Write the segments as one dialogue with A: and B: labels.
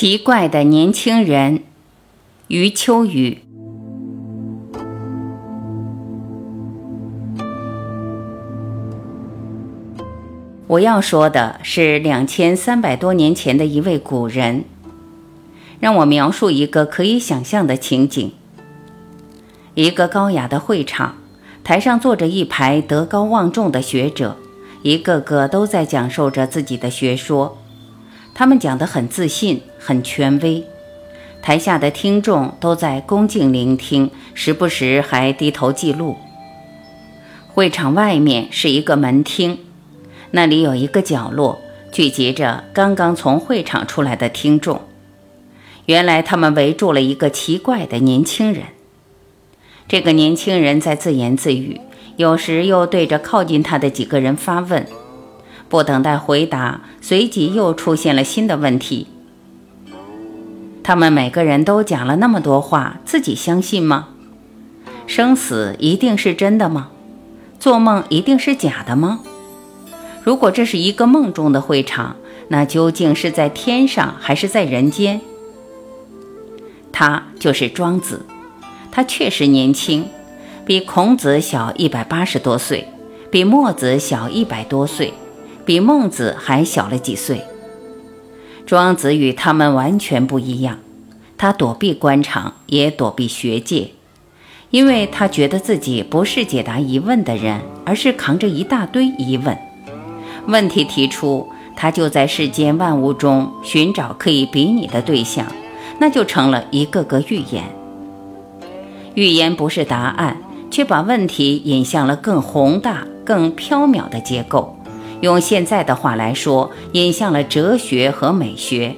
A: 奇怪的年轻人，余秋雨。我要说的是两千三百多年前的一位古人。让我描述一个可以想象的情景：一个高雅的会场，台上坐着一排德高望重的学者，一个个都在讲授着自己的学说。他们讲得很自信，很权威，台下的听众都在恭敬聆听，时不时还低头记录。会场外面是一个门厅，那里有一个角落聚集着刚刚从会场出来的听众。原来他们围住了一个奇怪的年轻人。这个年轻人在自言自语，有时又对着靠近他的几个人发问。不等待回答，随即又出现了新的问题。他们每个人都讲了那么多话，自己相信吗？生死一定是真的吗？做梦一定是假的吗？如果这是一个梦中的会场，那究竟是在天上还是在人间？他就是庄子，他确实年轻，比孔子小一百八十多岁，比墨子小一百多岁。比孟子还小了几岁。庄子与他们完全不一样，他躲避官场，也躲避学界，因为他觉得自己不是解答疑问的人，而是扛着一大堆疑问。问题提出，他就在世间万物中寻找可以比拟的对象，那就成了一个个预言。预言不是答案，却把问题引向了更宏大、更缥缈的结构。用现在的话来说，引向了哲学和美学。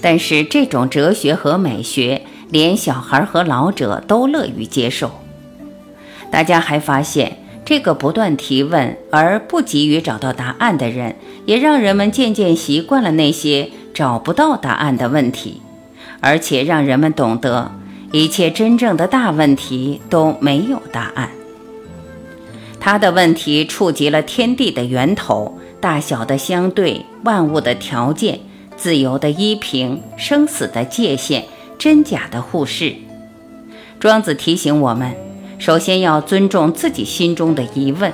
A: 但是这种哲学和美学，连小孩和老者都乐于接受。大家还发现，这个不断提问而不急于找到答案的人，也让人们渐渐习惯了那些找不到答案的问题，而且让人们懂得，一切真正的大问题都没有答案。他的问题触及了天地的源头、大小的相对、万物的条件、自由的依凭、生死的界限、真假的互视。庄子提醒我们，首先要尊重自己心中的疑问，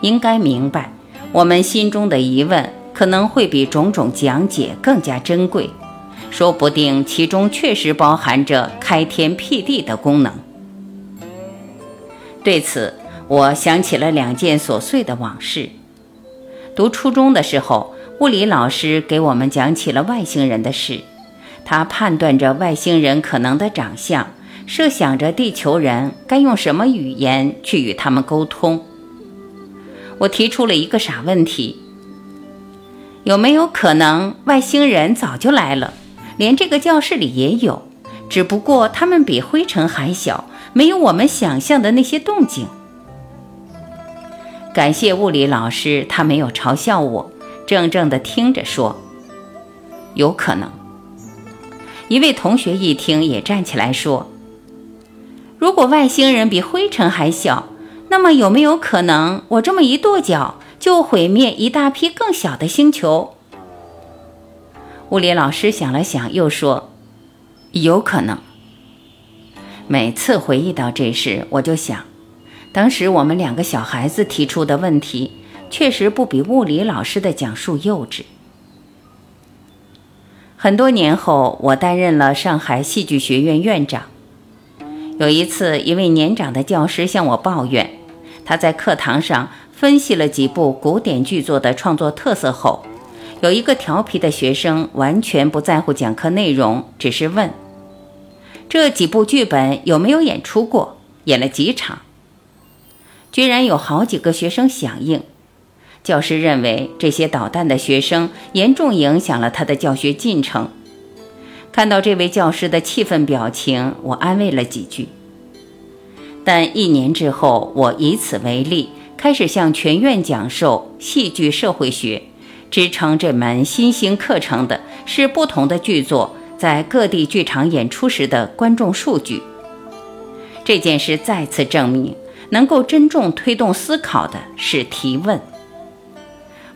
A: 应该明白，我们心中的疑问可能会比种种讲解更加珍贵，说不定其中确实包含着开天辟地的功能。对此。我想起了两件琐碎的往事。读初中的时候，物理老师给我们讲起了外星人的事。他判断着外星人可能的长相，设想着地球人该用什么语言去与他们沟通。我提出了一个傻问题：有没有可能外星人早就来了，连这个教室里也有，只不过他们比灰尘还小，没有我们想象的那些动静？感谢物理老师，他没有嘲笑我，怔怔地听着说：“有可能。”一位同学一听，也站起来说：“如果外星人比灰尘还小，那么有没有可能，我这么一跺脚，就毁灭一大批更小的星球？”物理老师想了想，又说：“有可能。”每次回忆到这事，我就想。当时我们两个小孩子提出的问题，确实不比物理老师的讲述幼稚。很多年后，我担任了上海戏剧学院院长。有一次，一位年长的教师向我抱怨，他在课堂上分析了几部古典剧作的创作特色后，有一个调皮的学生完全不在乎讲课内容，只是问：这几部剧本有没有演出过？演了几场？居然有好几个学生响应，教师认为这些捣蛋的学生严重影响了他的教学进程。看到这位教师的气愤表情，我安慰了几句。但一年之后，我以此为例，开始向全院讲授戏剧社会学。支撑这门新兴课程的是不同的剧作在各地剧场演出时的观众数据。这件事再次证明。能够真正推动思考的是提问，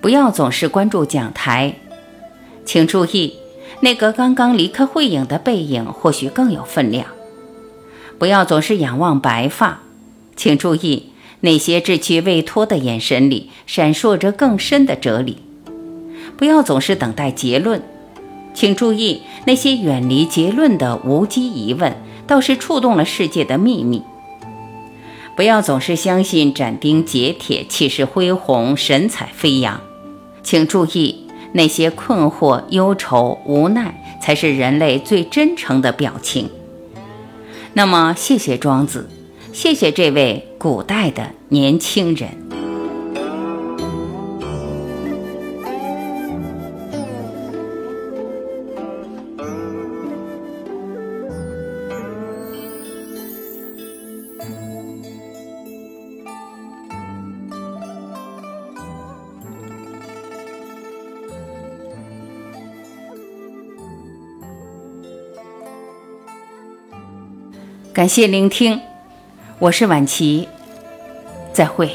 A: 不要总是关注讲台。请注意，那个刚刚离开会影的背影或许更有分量。不要总是仰望白发，请注意那些稚气未脱的眼神里闪烁着更深的哲理。不要总是等待结论，请注意那些远离结论的无稽疑问，倒是触动了世界的秘密。不要总是相信斩钉截铁、气势恢宏、神采飞扬，请注意那些困惑、忧愁、无奈，才是人类最真诚的表情。那么，谢谢庄子，谢谢这位古代的年轻人。感谢聆听，我是婉琪，再会。